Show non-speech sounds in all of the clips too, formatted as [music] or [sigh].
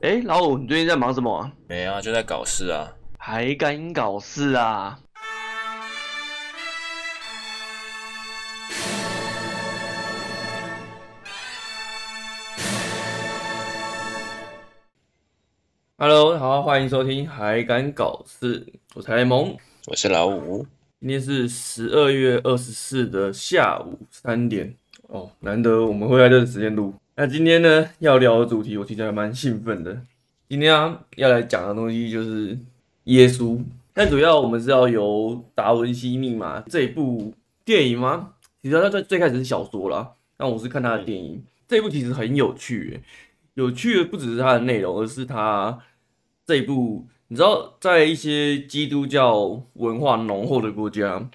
哎，老五，你最近在忙什么啊？没啊，就在搞事啊。还敢搞事啊？Hello，好，欢迎收听《还敢搞事》，我是雷蒙，我是老五。今天是十二月二十四的下午三点哦，难得我们会在这个时间录。那今天呢，要聊的主题，我其实还蛮兴奋的。今天，要来讲的东西就是耶稣，但主要我们是要由《达文西密码》这一部电影吗？其实它最最开始是小说啦，但我是看它的电影。这一部其实很有趣欸，有趣的不只是它的内容，而是它这一部，你知道，在一些基督教文化浓厚的国家，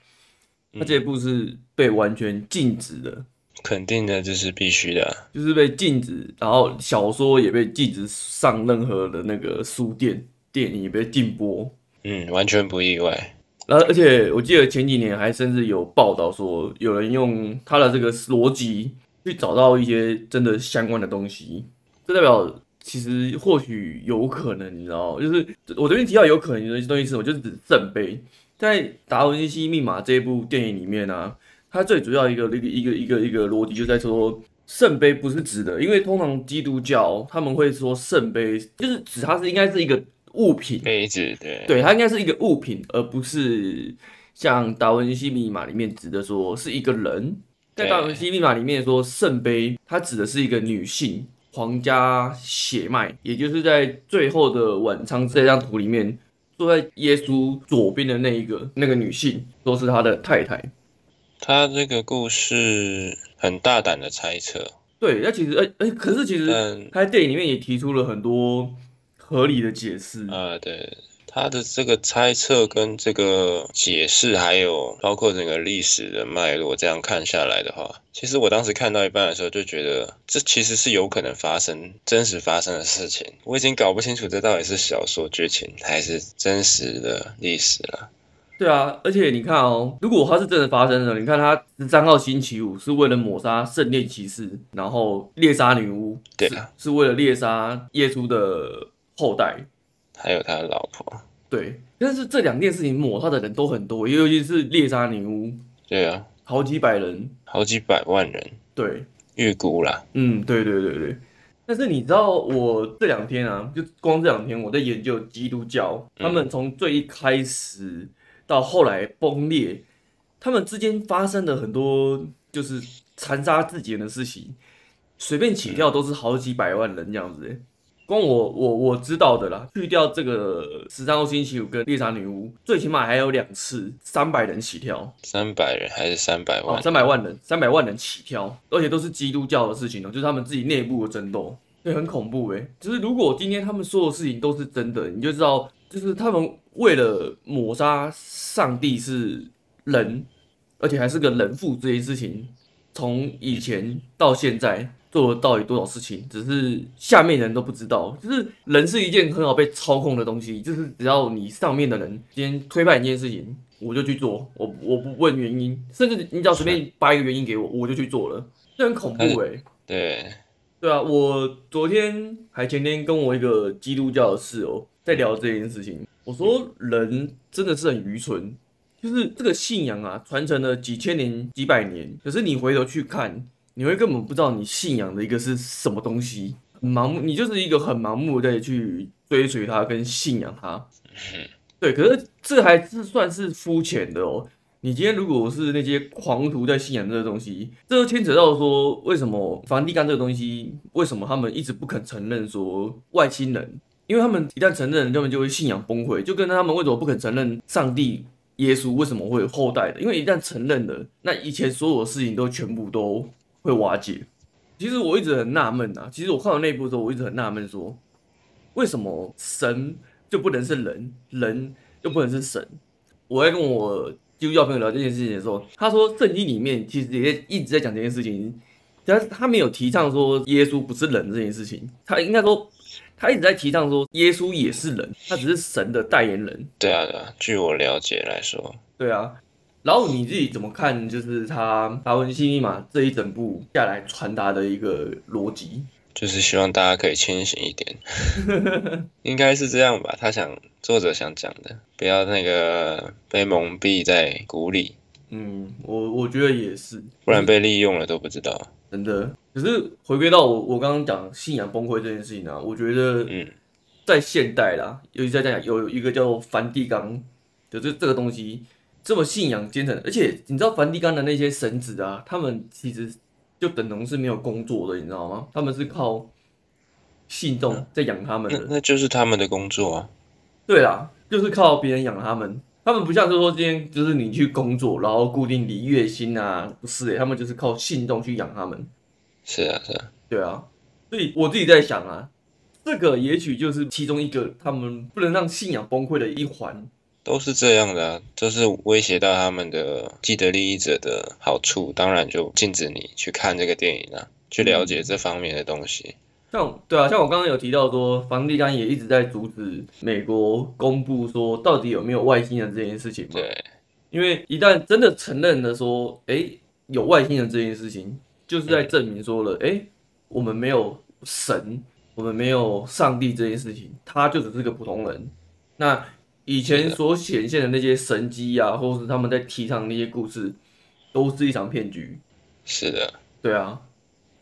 它这一部是被完全禁止的。肯定的，这是必须的，就是被禁止，然后小说也被禁止上任何的那个书店，电影也被禁播。嗯，完全不意外。然后，而且我记得前几年还甚至有报道说，有人用他的这个逻辑去找到一些真的相关的东西，这代表其实或许有可能，你知道，就是我这边提到有可能的东西是什么，就是指圣杯，在《达文西密码》这一部电影里面呢、啊。它最主要一个一个一个一个一个逻辑就在说，圣杯不是指的，因为通常基督教他们会说圣杯就是指它是应该是一个物品，杯子，对，对，它应该是一个物品，而不是像达文西密码里面指的说是一个人。在达文西密码里面说圣杯，它指的是一个女性，皇家血脉，也就是在最后的晚餐这张图里面坐在耶稣左边的那一个那个女性，都是他的太太。他这个故事很大胆的猜测，对，那其实，哎、欸、哎，可是其实他在电影里面也提出了很多合理的解释。啊，对，他的这个猜测跟这个解释，还有包括整个历史的脉络，这样看下来的话，其实我当时看到一半的时候就觉得，这其实是有可能发生、真实发生的事情，我已经搞不清楚这到底是小说剧情还是真实的历史了。对啊，而且你看哦，如果他是真的发生了，你看他十三号星期五是为了抹杀圣殿骑士，然后猎杀女巫，对是，是为了猎杀耶稣的后代，还有他的老婆。对，但是这两件事情抹杀的人都很多，尤其是猎杀女巫。对啊，好几百人，好几百万人。对，预估啦。嗯，对对对对。但是你知道，我这两天啊，就光这两天我在研究基督教，他们从最一开始。到后来崩裂，他们之间发生的很多就是残杀自己人的事情，随便起跳都是好几百万人这样子。光我我我知道的啦，去掉这个十三号星期五跟猎杀女巫，最起码还有两次三百人起跳，三百人还是三百万？哦，三百万人，三百万人起跳，而且都是基督教的事情哦，就是他们自己内部的争斗，对，很恐怖诶。就是如果今天他们说的事情都是真的，你就知道，就是他们。为了抹杀上帝是人，而且还是个人父这件事情，从以前到现在做了到底多少事情，只是下面人都不知道。就是人是一件很好被操控的东西，就是只要你上面的人今天推派一件事情，我就去做，我我不问原因，甚至你只要随便掰一个原因给我，我就去做了，这很恐怖诶、欸。对，对啊，我昨天还前天跟我一个基督教的室友在聊这件事情。我说人真的是很愚蠢，就是这个信仰啊，传承了几千年、几百年，可是你回头去看，你会根本不知道你信仰的一个是什么东西，很盲目，你就是一个很盲目的去追随它跟信仰它。[laughs] 对，可是这还是算是肤浅的哦。你今天如果是那些狂徒在信仰这个东西，这就牵扯到说，为什么梵蒂冈这个东西，为什么他们一直不肯承认说外星人？因为他们一旦承认，他们就会信仰崩溃，就跟他们为什么不肯承认上帝、耶稣为什么会有后代的？因为一旦承认了，那以前所有的事情都全部都会瓦解。其实我一直很纳闷啊，其实我看到那部的时候，我一直很纳闷，说为什么神就不能是人，人又不能是神？我在跟我基督教朋友聊这件事情的时候，他说圣经里面其实也一直在讲这件事情，但是他没有提倡说耶稣不是人这件事情，他应该说。他一直在提倡说，耶稣也是人，他只是神的代言人。对啊，对啊，据我了解来说，对啊。然后你自己怎么看？就是他《达文西密码》这一整部下来传达的一个逻辑。就是希望大家可以清醒一点，[laughs] 应该是这样吧？他想作者想讲的，不要那个被蒙蔽在鼓里。嗯，我我觉得也是，不然被利用了都不知道。真的，可是回归到我我刚刚讲信仰崩溃这件事情啊，我觉得，嗯，在现代啦，尤其在这样有一个叫梵蒂冈的这这个东西，这么信仰虔诚，而且你知道梵蒂冈的那些神子啊，他们其实就等同是没有工作的，你知道吗？他们是靠信众在养他们的，那那就是他们的工作啊。对啦，就是靠别人养他们。他们不像是说今天就是你去工作，然后固定领月薪啊，不是诶、欸，他们就是靠信众去养他们。是啊，是啊，对啊，所以我自己在想啊，这个也许就是其中一个他们不能让信仰崩溃的一环。都是这样的啊，就是威胁到他们的既得利益者的好处，当然就禁止你去看这个电影啊，去了解这方面的东西。像对啊，像我刚刚有提到说，梵蒂冈也一直在阻止美国公布说到底有没有外星人这件事情嘛。对，因为一旦真的承认了说，哎，有外星人这件事情，就是在证明说了，哎，我们没有神，我们没有上帝这件事情，他就只是个普通人。那以前所显现的那些神迹啊，或是他们在提倡的那些故事，都是一场骗局。是的，对啊。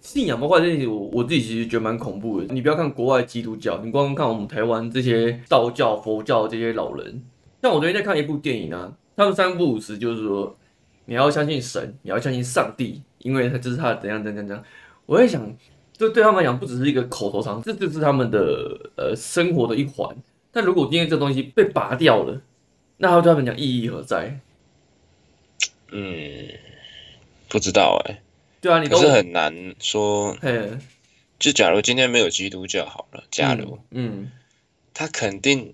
信仰崩坏这件事情，我我自己其实觉得蛮恐怖的。你不要看国外基督教，你光看我们台湾这些道教、佛教这些老人。像我昨天在看一部电影啊，他们三不五时就是说，你要相信神，你要相信上帝，因为他这是他怎样怎样怎样。我在想，这对他们来讲不只是一个口头禅，这就是他们的呃生活的一环。但如果今天这东西被拔掉了，那他对他们讲意义何在？嗯，不知道哎、对啊，你都可是很难说。就假如今天没有基督教好了，假如，嗯，嗯他肯定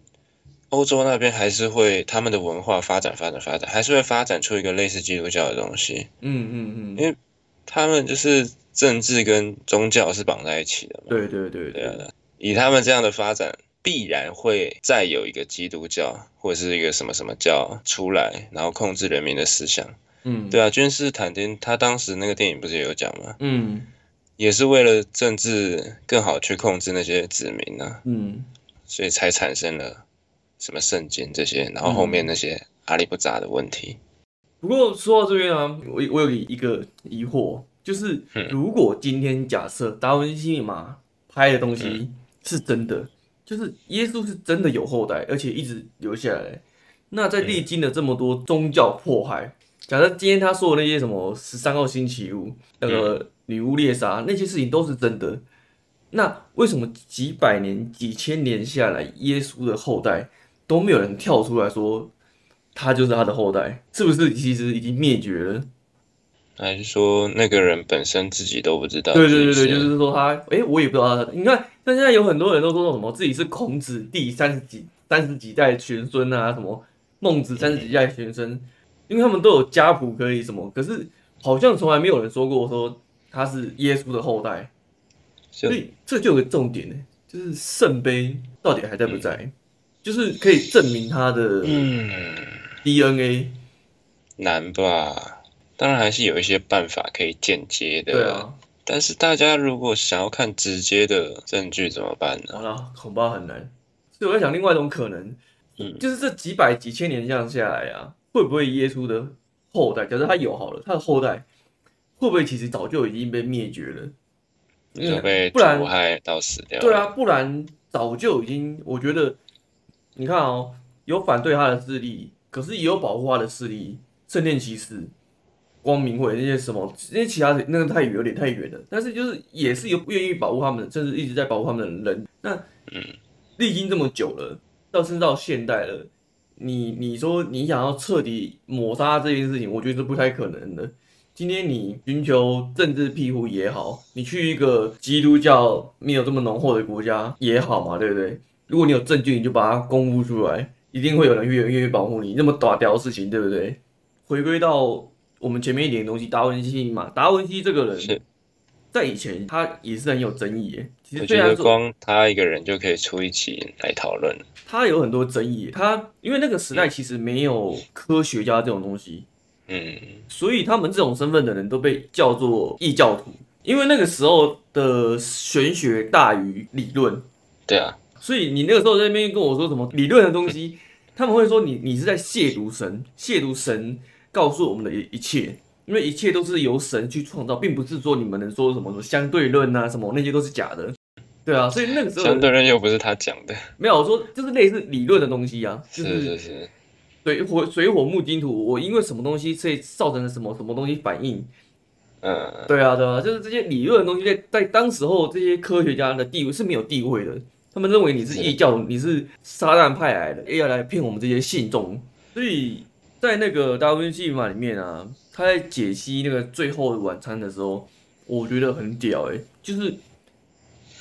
欧洲那边还是会他们的文化发展发展发展，还是会发展出一个类似基督教的东西。嗯嗯嗯，因为他们就是政治跟宗教是绑在一起的嘛。对对对对，对啊，以他们这样的发展，必然会再有一个基督教或者是一个什么什么教出来，然后控制人民的思想。嗯，对啊，君士坦丁他当时那个电影不是也有讲吗？嗯，也是为了政治更好去控制那些子民啊。嗯，所以才产生了什么圣经这些，然后后面那些阿里不杂的问题。不过说到这边啊，我我有一个疑惑，就是如果今天假设达文西密码拍的东西是真的，嗯、就是耶稣是真的有后代，而且一直留下来，那在历经了这么多宗教迫害。假设今天他说的那些什么十三号星期五，那个女巫猎杀那些事情都是真的，那为什么几百年、几千年下来，耶稣的后代都没有人跳出来说他就是他的后代？是不是其实已经灭绝了？还是说那个人本身自己都不知道？对对对对，就是说他，哎、欸，我也不知道他。你看，但现在有很多人都说什么自己是孔子第三十几、三十几代玄孙啊，什么孟子三十几代玄孙。因为他们都有家谱可以什么，可是好像从来没有人说过说他是耶稣的后代，所以这就有个重点呢，就是圣杯到底还在不在？嗯、就是可以证明他的 DNA、嗯、难吧？当然还是有一些办法可以间接的，对啊。但是大家如果想要看直接的证据怎么办呢？好了，恐怕很难。所以我在想另外一种可能，嗯，就是这几百几千年这样下来啊。会不会耶稣的后代？假设他有好了，他的后代会不会其实早就已经被灭绝了？就被毒害到死掉。对啊，不然早就已经。我觉得，你看哦，有反对他的势力，可是也有保护他的势力。圣殿骑士、光明会那些什么，那些其他的那个太远，有点太远了。但是就是也是有愿意保护他们，甚至一直在保护他们的人。那嗯，历经这么久了，到甚至到现代了。你你说你想要彻底抹杀这件事情，我觉得是不太可能的。今天你寻求政治庇护也好，你去一个基督教没有这么浓厚的国家也好嘛，对不对？如果你有证据，你就把它公布出来，一定会有人愿愿意保护你。那么打掉的事情，对不对？回归到我们前面一点东西，达文西嘛，达文西这个人。在以前，他也是很有争议耶。其实，我觉得光他一个人就可以出一期来讨论。他有很多争议，他因为那个时代其实没有科学家这种东西，嗯，所以他们这种身份的人都被叫做异教徒。因为那个时候的玄学大于理论。对啊，所以你那个时候在那边跟我说什么理论的东西，他们会说你你是在亵渎神，亵渎神告诉我们的一一切，因为一切都是由神去创造，并不是说你们能说什么什么相对论啊什么那些都是假的。对啊，所以那个时候相对论又不是他讲的，没有我说就是类似理论的东西啊，[laughs] 就是是是是，对火水火木金土，我因为什么东西所以造成了什么什么东西反应，嗯，对啊对啊，就是这些理论的东西在在当时候这些科学家的地位是没有地位的。他们认为你是异教，你是撒旦派来的，要来骗我们这些信众。所以在那个达文西里面啊，他在解析那个最后的晚餐的时候，我觉得很屌诶、欸，就是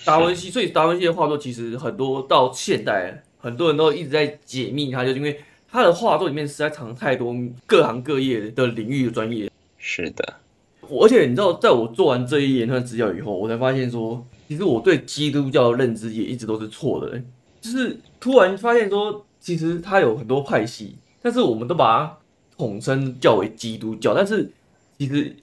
达文西。所以达文西的画作其实很多到现代，很多人都一直在解密他，就是因为他的画作里面实在藏太多各行各业的领域的专业。是的，而且你知道，在我做完这一连串资料以后，我才发现说。其实我对基督教的认知也一直都是错的，就是突然发现说，其实他有很多派系，但是我们都把它统称叫为基督教，但是其实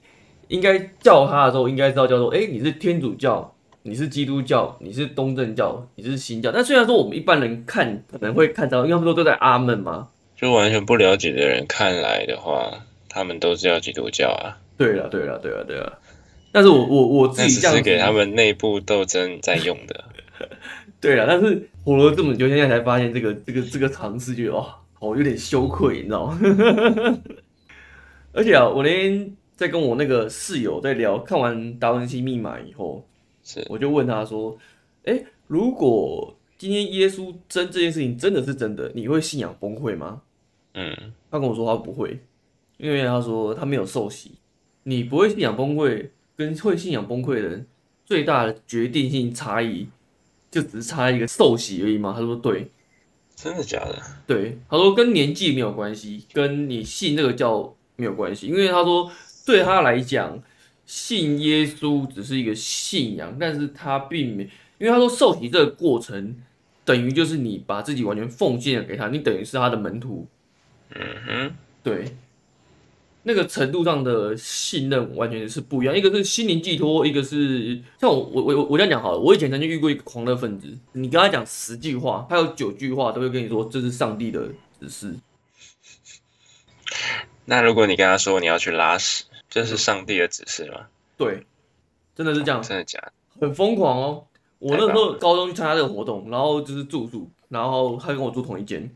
应该叫它的时候，应该知道叫做，哎，你是天主教，你是基督教，你是东正教，你是新教。但虽然说我们一般人看可能会看到，因为他们都都在阿门嘛，就完全不了解的人看来的话，他们都是叫基督教啊。对了，对了，对了，对了。但是我我我自己这样，是给他们内部斗争在用的。[laughs] 对啊，但是活了这么久，现在才发现这个这个这个尝试，觉得哦，哦有点羞愧，你知道吗？[laughs] 而且啊，我那天在跟我那个室友在聊，看完《达文西密码》以后，是我就问他说：“哎，如果今天耶稣真这件事情真的是真的，你会信仰崩溃吗？”嗯，他跟我说他不会，因为他说他没有受洗，你不会信仰崩溃。跟会信仰崩溃的人最大的决定性差异，就只是差一个受洗而已吗？他说对，真的假的？对，他说跟年纪没有关系，跟你信那个教没有关系，因为他说对他来讲，信耶稣只是一个信仰，但是他并没，因为他说受洗这个过程等于就是你把自己完全奉献给他，你等于是他的门徒。嗯哼，对。那个程度上的信任完全是不一样，一个是心灵寄托，一个是像我我我我这样讲好了，我以前曾经遇过一个狂热分子，你跟他讲十句话，他有九句话都会跟你说这是上帝的指示。[laughs] 那如果你跟他说你要去拉屎，这是上帝的指示吗？对，真的是这样，真的假的？很疯狂哦！我那时候高中去参加这个活动，然后就是住宿，然后他跟我住同一间。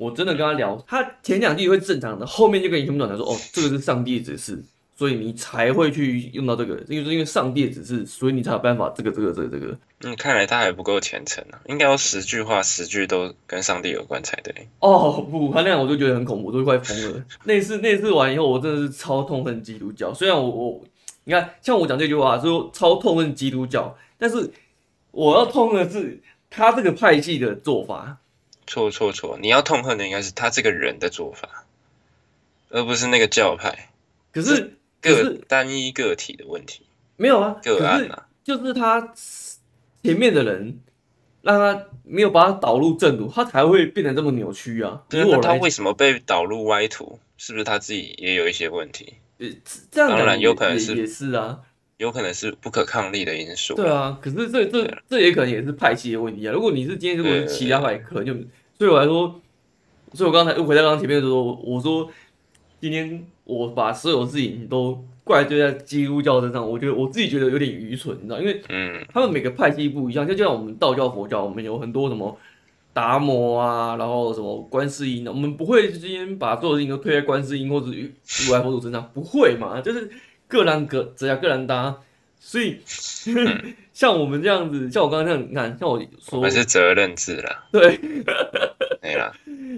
我真的跟他聊，他前两句会正常的，后面就跟你全部讲说，哦，[laughs] 这个是上帝的指示，所以你才会去用到这个，因为因为上帝的指示，所以你才有办法这个这个这个这个。嗯，看来他还不够虔诚啊，应该有十句话，十句都跟上帝有关才对。哦不，他那样我就觉得很恐怖，我都快疯了。[laughs] 那次那次完以后，我真的是超痛恨基督教。虽然我我你看，像我讲这句话说超痛恨基督教，但是我要痛恨的是他这个派系的做法。错错错！你要痛恨的应该是他这个人的做法，而不是那个教派。可是，个是单一个体的问题。没有啊，个案啊，就是他前面的人让他没有把他导入正途，他才会变得这么扭曲啊。那他为什么被导入歪途？是不是他自己也有一些问题？呃，这样当然有可能是也是啊，有可能是不可抗力的因素。对啊，可是这这这也可能也是派系的问题啊。如果你是今天如果是其他派，可能就。对我来说，所以我刚才又回到刚刚前面的时候，我说今天我把所有事情都怪罪在基督教身上，我觉得我自己觉得有点愚蠢，你知道？因为嗯，他们每个派系不一样，就像我们道教、佛教，我们有很多什么达摩啊，然后什么观世音，我们不会今天把所有事情都推在观世音或者如来佛祖身上，不会嘛？就是各人各怎样，各人搭，所以。嗯 [laughs] 像我们这样子，像我刚刚这样，你看，像我说，还是责任制啦。[laughs] 对，[laughs] 没了。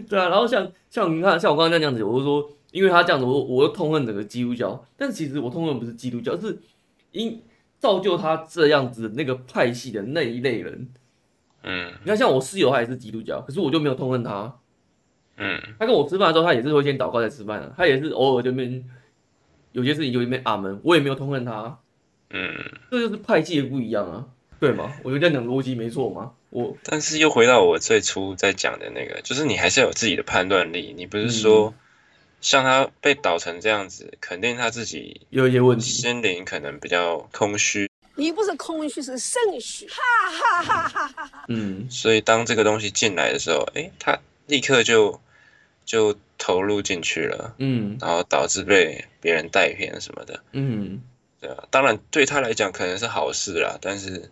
对啊，然后像像你看，像我刚刚这样子，我就说，因为他这样子，我我又痛恨整个基督教，但其实我痛恨不是基督教，是因造就他这样子那个派系的那一类人。嗯，你看，像我室友他也是基督教，可是我就没有痛恨他。嗯，他跟我吃饭的时候，他也是会先祷告再吃饭的，他也是偶尔就边有些事情就边阿门，我也没有痛恨他。嗯，这就是派系的不一样啊，对吗？我觉得这样讲逻辑没错吗？我但是又回到我最初在讲的那个，就是你还是要有自己的判断力，你不是说像他被导成这样子，肯定他自己有一些问题，心灵可能比较空虚。你不是空虚，是肾虚。哈哈哈哈哈哈。嗯，所以当这个东西进来的时候，哎，他立刻就就投入进去了，嗯，然后导致被别人带偏什么的，嗯，对啊，当然对他来讲可能是好事啦，但是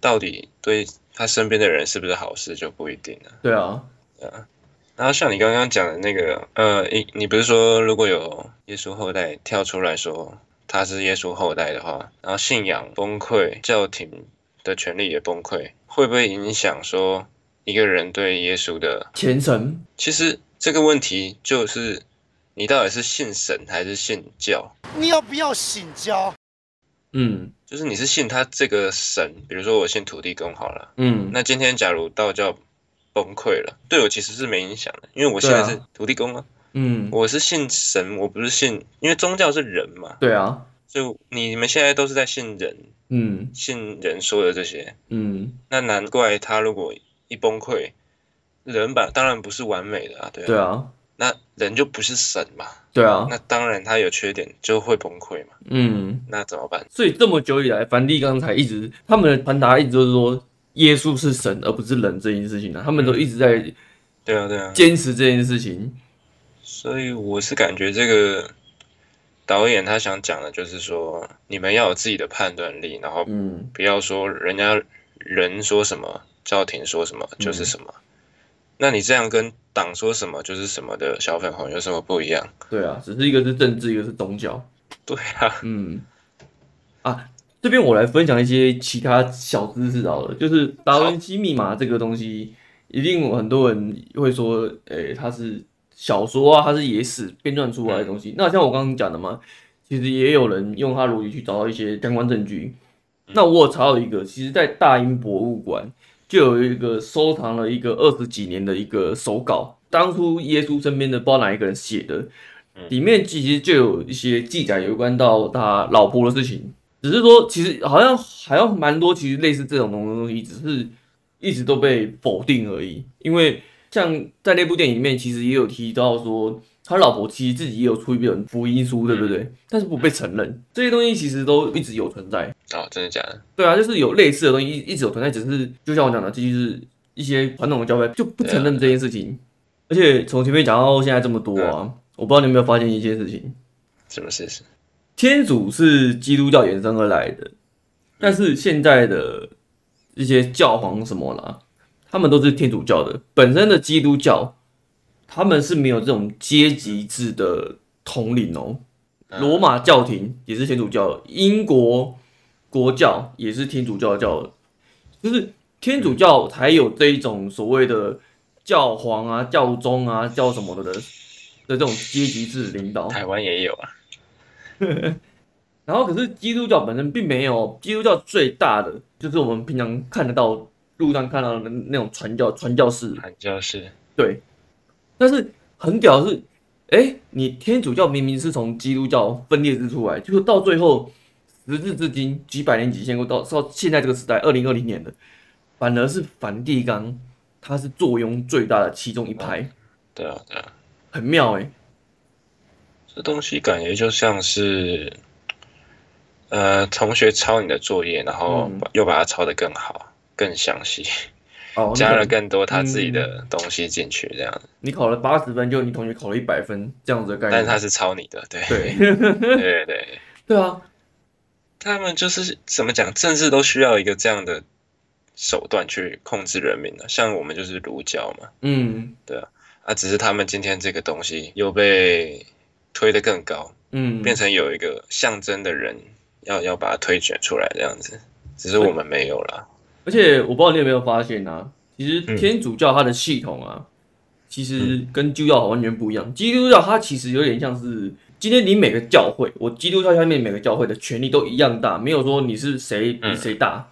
到底对他身边的人是不是好事就不一定了。对啊，对啊。然后像你刚刚讲的那个，呃，你你不是说如果有耶稣后代跳出来说他是耶稣后代的话，然后信仰崩溃，教廷的权利也崩溃，会不会影响说一个人对耶稣的虔诚？其实这个问题就是你到底是信神还是信教？你要不要信教？嗯，就是你是信他这个神，比如说我信土地公好了，嗯，那今天假如道教。崩溃了，对我其实是没影响的，因为我现在是土地公啊，嗯，我是信神，我不是信，因为宗教是人嘛，对啊，就你们现在都是在信人，嗯，信人说的这些，嗯，那难怪他如果一崩溃，人吧当然不是完美的啊，对啊，对啊，那人就不是神嘛，对啊，那当然他有缺点就会崩溃嘛，嗯，那怎么办？所以这么久以来，梵蒂冈才一直他们的传达一直都是说。耶稣是神而不是人这件事情呢、啊，他们都一直在对啊对啊坚持这件事情。所以我是感觉这个导演他想讲的就是说，你们要有自己的判断力，然后嗯，不要说人家人说什么，教廷说什么就是什么。嗯、那你这样跟党说什么就是什么的小粉红有什么不一样？对啊，只是一个是政治，一个是宗教。对啊，嗯啊。这边我来分享一些其他小知识好了，就是达文西密码这个东西，一定有很多人会说，诶、欸，它是小说啊，它是野史编撰出来的东西。那像我刚刚讲的嘛，其实也有人用它逻辑去找到一些相关证据。那我有查到一个，其实在大英博物馆就有一个收藏了一个二十几年的一个手稿，当初耶稣身边的不知道哪一个人写的，里面其实就有一些记载有关到他老婆的事情。只是说，其实好像还有蛮多，其实类似这种东西，只是一直都被否定而已。因为像在那部电影里面，其实也有提到说，他老婆其实自己也有出一本福音书，对不对？但是不被承认。这些东西其实都一直有存在。哦，真的假的？对啊，就是有类似的东西一一直有存在，只是就像我讲的，这就是一些传统的教会就不承认这件事情。而且从前面讲到现在这么多啊，我不知道你有没有发现一件事情？什么事情？天主是基督教衍生而来的，但是现在的一些教皇什么啦，他们都是天主教的。本身的基督教，他们是没有这种阶级制的统领哦。罗马教廷也是天主教，英国国教也是天主教教，就是天主教才有这一种所谓的教皇啊、教宗啊、教什么的的的这种阶级制领导。台湾也有啊。[laughs] 然后，可是基督教本身并没有。基督教最大的就是我们平常看得到路上看到的那种传教传教士。传教士。对。但是很屌的是，哎，你天主教明明是从基督教分裂之出来，就是到最后时至至今几百年几千过到到现在这个时代，二零二零年的，反而是梵蒂冈，它是坐拥最大的其中一派。嗯、对啊，对啊，很妙哎。这东西感觉就像是，呃，同学抄你的作业，然后又把它抄得更好、嗯、更详细，哦，加了更多他自己的东西进去，这样子。你考了八十分，就你同学考了一百分，这样子的概念。但是他是抄你的，对对 [laughs] 对对对对啊！他们就是怎么讲，政治都需要一个这样的手段去控制人民的，像我们就是儒教嘛，嗯，对啊，啊，只是他们今天这个东西又被。推得更高，嗯，变成有一个象征的人要要把它推选出来这样子，只是我们没有啦。而且我不知道你有没有发现啊，其实天主教它的系统啊，其实跟基督教完全不一样。基督教它其实有点像是，今天你每个教会，我基督教下面每个教会的权力都一样大，没有说你是谁比谁大，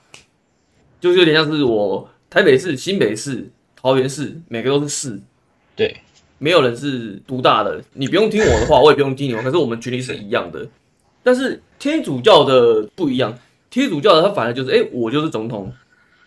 就是有点像是我台北市、新北市、桃园市，每个都是市，对。没有人是独大的，你不用听我的话，我也不用听你的话。可是我们权力是一样的。但是天主教的不一样，天主教的他反而就是，哎，我就是总统，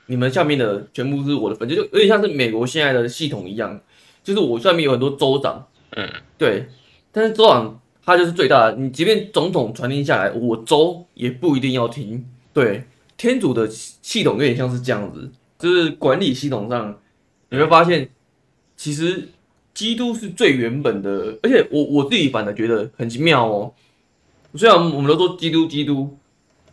你们下面的全部是我的分，就有点像是美国现在的系统一样，就是我下面有很多州长，嗯，对。但是州长他就是最大的，你即便总统传令下来，我州也不一定要听，对，天主的系统有点像是这样子，就是管理系统上，你会发现，其实基督是最原本的，而且我我自己反而觉得很奇妙哦。虽然我们都说基督基督，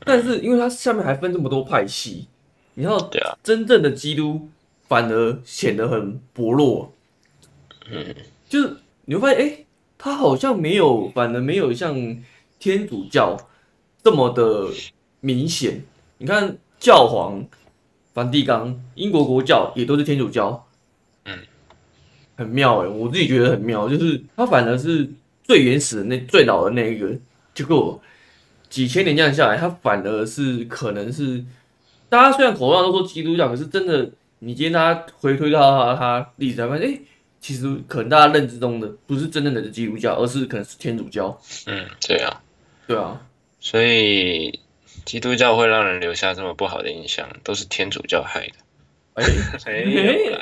但是因为它下面还分这么多派系，你知道，真正的基督反而显得很薄弱。嗯，就是你会发现，哎，他好像没有，反而没有像天主教这么的明显。你看教皇梵蒂冈、英国国教也都是天主教，嗯，很妙哎，我自己觉得很妙，就是他反而是最原始的那最老的那一个，结果几千年这样下来，他反而是可能是大家虽然口上都说基督教，可是真的你今天他回推到他他历史才发现，哎。其实可能大家认知中的不是真正的基督教，而是可能是天主教。嗯，对啊，对啊，所以基督教会让人留下这么不好的印象，都是天主教害的。哎，[laughs]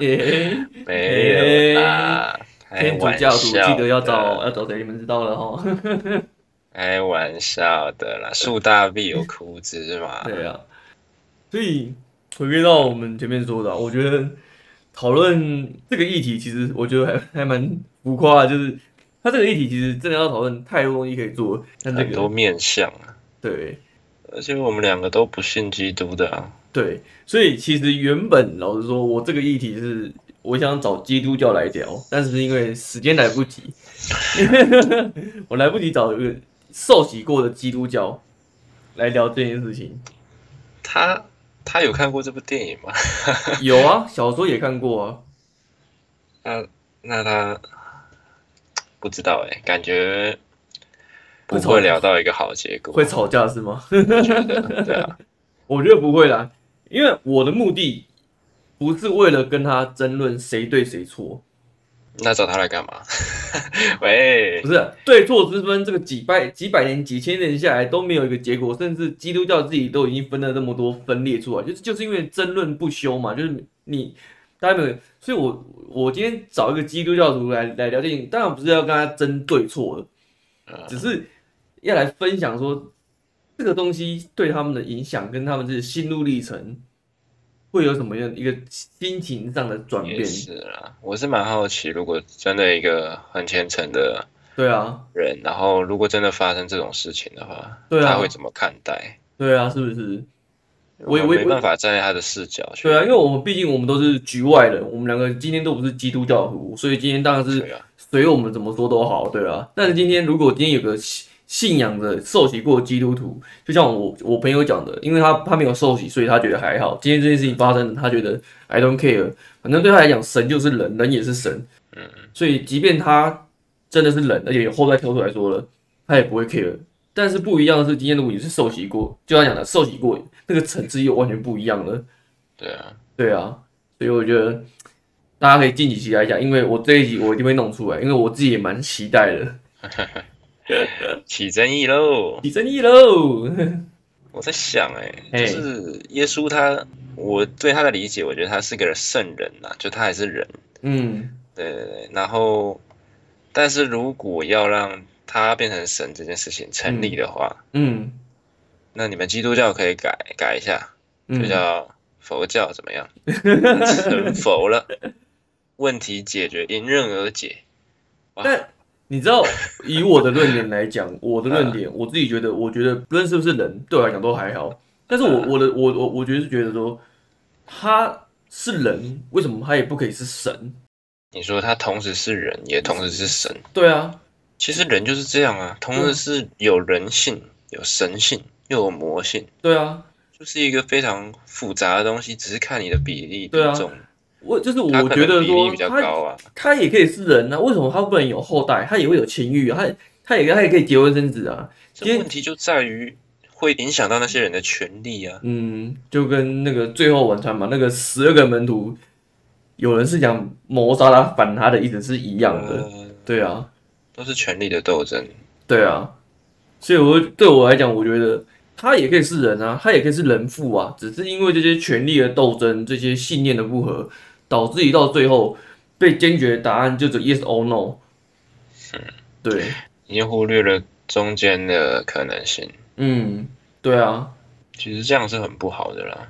没有啦，天主教徒记得要找要找谁？你们知道了哈。[laughs] 开玩笑的啦，树大必有枯枝嘛。对啊，所以回归到我们前面说的，我觉得。讨论这个议题，其实我觉得还还蛮浮夸的，就是他这个议题其实真的要讨论太多东西可以做，但这个很多面向啊。对，而且我们两个都不信基督的啊。对，所以其实原本老实说，我这个议题是我想找基督教来聊，但是因为时间来不及，[laughs] 我来不及找一个受洗过的基督教来聊这件事情。他。他有看过这部电影吗？[laughs] 有啊，小时候也看过啊。那那他不知道哎，感觉不会聊到一个好结果。会吵架是吗？对啊，[laughs] 我觉得不会啦，因为我的目的不是为了跟他争论谁对谁错。那找他来干嘛？[laughs] 喂，不是对错之分，这个几百几百年几千年下来都没有一个结果，甚至基督教自己都已经分了那么多分裂出来，就是就是因为争论不休嘛，就是你大家没有，所以我我今天找一个基督教徒来来聊电影，当然不是要跟他争对错的，只是要来分享说这个东西对他们的影响跟他们这个心路历程。会有什么样一个心情上的转变？是啦，我是蛮好奇，如果真的一个很虔诚的对啊人，然后如果真的发生这种事情的话，对啊，他会怎么看待？对啊，是不是？我也没办法站在他的视角。对啊，因为我们毕竟我们都是局外人，我们两个今天都不是基督教徒，所以今天当然是随我们怎么说都好，对啊。但是今天如果今天有个。信仰着受洗过的基督徒，就像我我朋友讲的，因为他他没有受洗，所以他觉得还好。今天这件事情发生了，他觉得 I don't care，反正对他来讲，神就是人，人也是神。嗯，所以即便他真的是人，而且有后代跳出来说了，他也不会 care。但是不一样的是，今天如果你是受洗过，就像讲的受洗过，那个层次又完全不一样了。对啊，对啊，所以我觉得大家可以敬请期待一下，因为我这一集我一定会弄出来，因为我自己也蛮期待的。[laughs] [laughs] 起争议喽！起争议喽！[laughs] 我在想、欸，哎，就是耶稣他，我对他的理解，我觉得他是个圣人呐，就他还是人。嗯，对对对。然后，但是如果要让他变成神这件事情成立的话，嗯，嗯那你们基督教可以改改一下，就叫佛教怎么样？[laughs] 成佛了，问题解决，迎刃而解。哇！你知道，以我的论点来讲，我的论点，我自己觉得，我觉得不论是不是人，对我来讲都还好。但是我我的我我我觉得是觉得说，他是人，为什么他也不可以是神？你说他同时是人，也同时是神？对啊，其实人就是这样啊，同时是有人性、有神性，又有魔性。对啊，就是一个非常复杂的东西，只是看你的比例比重。我就是我觉得说他他，他也可以是人啊，为什么他不能有后代？他也会有情欲啊，他他也他也可以结婚生子啊。这问题就在于会影响到那些人的权利啊。嗯，就跟那个最后晚餐嘛，那个十二个门徒，有人是想谋杀他，反他的意思是一样的。呃、对啊，都是权力的斗争。对啊，所以我对我来讲，我觉得他也可以是人啊，他也可以是人父啊，只是因为这些权力的斗争，这些信念的不合。导致于到最后被坚决的答案就是 yes or no，嗯，对，已经忽略了中间的可能性。嗯，对啊，其实这样是很不好的啦。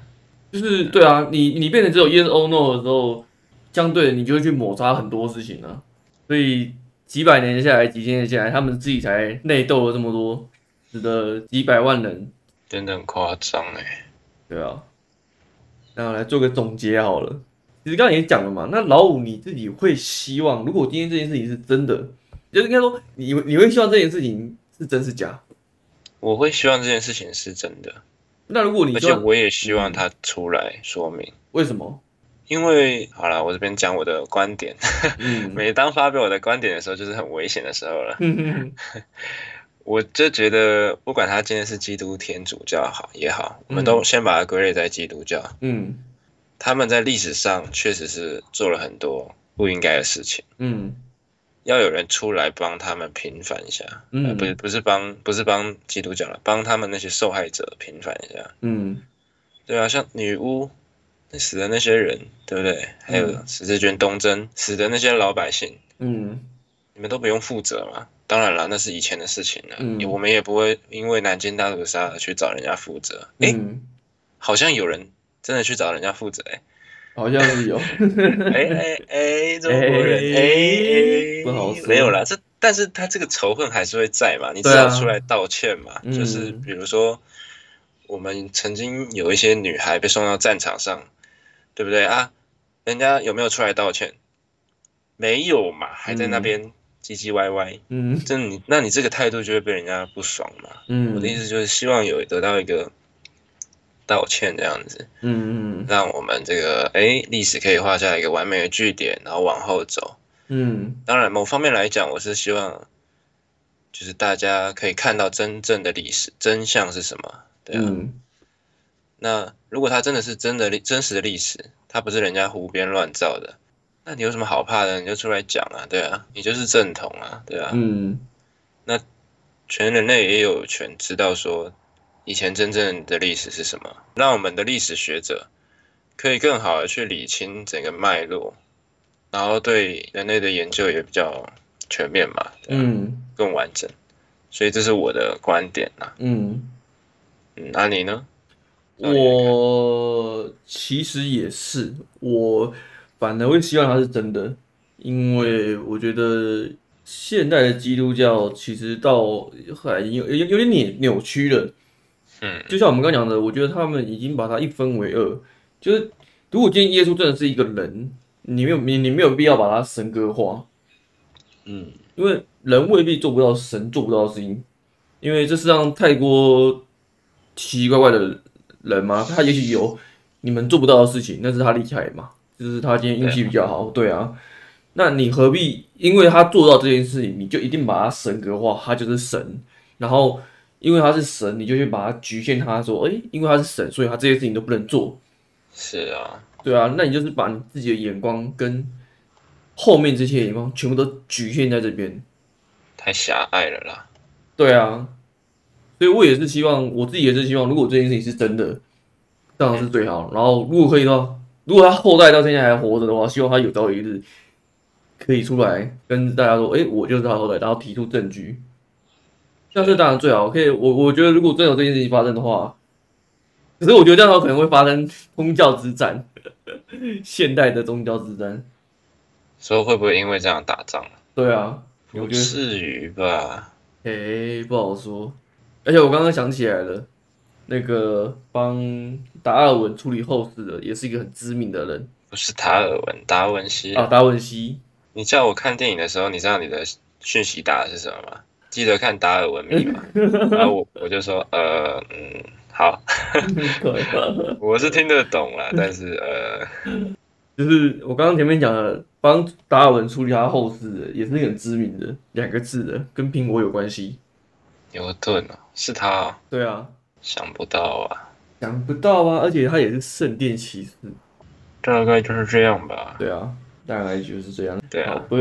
就是对啊，你你变成只有 yes or no 的时候，相对的你就会去抹杀很多事情啊。所以几百年下来，几千年下来，他们自己才内斗了这么多，使得几百万人，真的很夸张哎。对啊，那我来做个总结好了。其实刚才也讲了嘛，那老五你自己会希望，如果今天这件事情是真的，就是应该说你你会希望这件事情是真是假？我会希望这件事情是真的。那如果你，而且我也希望他出来说明为什么？因为好了，我这边讲我的观点。嗯、[laughs] 每当发表我的观点的时候，就是很危险的时候了。嗯、[laughs] 我就觉得，不管他今天是基督天主教好也好，我们都先把它归类在基督教。嗯，他们在历史上确实是做了很多不应该的事情。嗯。要有人出来帮他们平反一下，嗯，呃、不是不是帮不是帮基督教了，帮他们那些受害者平反一下，嗯，对啊，像女巫死的那些人，对不对？还有十字军东征死的那些老百姓，嗯，你们都不用负责嘛？当然了，那是以前的事情了，嗯，我们也不会因为南京大屠杀而去找人家负责。哎、嗯欸，好像有人真的去找人家负责、欸，[laughs] 哎。好像是有，哎哎哎，中国人，哎哎，不好说，没有啦，这但是他这个仇恨还是会在嘛，你只要出来道歉嘛，啊、就是比如说，我们曾经有一些女孩被送到战场上，对不对？啊？人家有没有出来道歉？没有嘛，还在那边唧唧歪歪，嗯，这你那你这个态度就会被人家不爽嘛，嗯，我的意思就是希望有得到一个。道歉这样子，嗯嗯，让我们这个哎历史可以画下一个完美的句点，然后往后走，嗯，当然某方面来讲，我是希望就是大家可以看到真正的历史真相是什么，对啊，嗯，那如果它真的是真的真实的历史，它不是人家胡编乱造的，那你有什么好怕的？你就出来讲啊，对啊，你就是正统啊，对啊，嗯，那全人类也有权知道说。以前真正的历史是什么？让我们的历史学者可以更好的去理清整个脉络，然后对人类的研究也比较全面嘛，嗯，更完整。所以这是我的观点呐。嗯，嗯，那你呢？我其实也是，我反而会希望它是真的，因为我觉得现代的基督教其实到后来有有有点扭扭曲了。嗯，就像我们刚讲的，我觉得他们已经把它一分为二，就是如果今天耶稣真的是一个人，你没有你你没有必要把它神格化，嗯，因为人未必做不到神做不到的事情，因为这世上太多奇奇怪怪的人嘛，他也许有你们做不到的事情，那是他厉害嘛，就是他今天运气比较好，对啊，那你何必因为他做到这件事情，你就一定把他神格化，他就是神，然后。因为他是神，你就去把他局限。他说：“诶，因为他是神，所以他这些事情都不能做。”是啊，对啊，那你就是把你自己的眼光跟后面这些眼光全部都局限在这边，太狭隘了啦。对啊，所以我也是希望，我自己也是希望，如果这件事情是真的，当然是最好。然后如果可以的话，如果他后代到现在还活着的话，希望他有朝一日可以出来跟大家说：“诶，我就是他后代。”然后提出证据。那是当然最好，可以。我我觉得，如果真有这件事情发生的话，可是我觉得这样的话可能会发生宗教之战，[laughs] 现代的宗教之战。说会不会因为这样打仗？对啊，不至于吧？诶、欸，不好说。而且我刚刚想起来了，那个帮达尔文处理后事的，也是一个很知名的人。不是达尔文，达文西啊，达文西。你叫我看电影的时候，你知道你的讯息打的是什么吗？记得看达尔文密码，[laughs] 然后我我就说，呃，嗯，好，我是听得懂啦，[laughs] 但是呃，就是我刚刚前面讲的，帮达尔文处理他后事的，也是很知名的两个字的，跟苹果有关系。牛顿啊，是他啊？对啊，想不到啊，想不到啊，而且他也是圣殿骑士，大概就是这样吧。对啊，大概就是这样。对啊，好吧，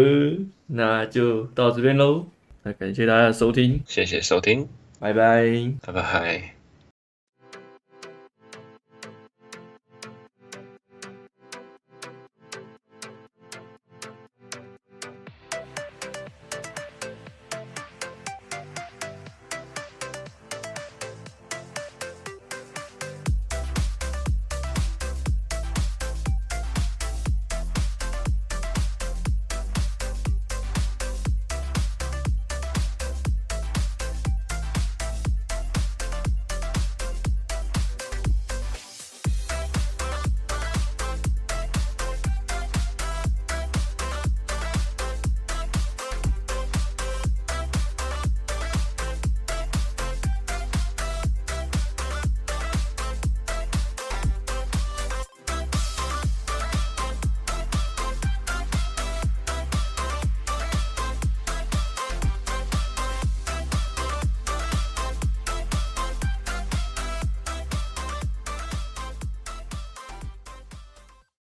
那就到这边喽。那感谢大家的收听，谢谢收听，拜拜，拜拜。